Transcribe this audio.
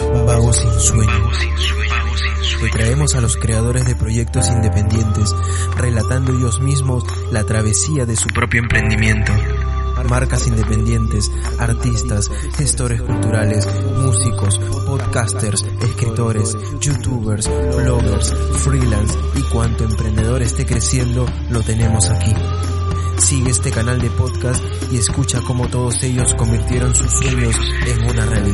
Vago sin sueño. Te traemos a los creadores de proyectos independientes, relatando ellos mismos la travesía de su propio emprendimiento. Marcas independientes, artistas, gestores culturales, músicos, podcasters, escritores, youtubers, bloggers, freelance y cuanto emprendedor esté creciendo, lo tenemos aquí. Sigue este canal de podcast y escucha cómo todos ellos convirtieron sus sueños en una realidad.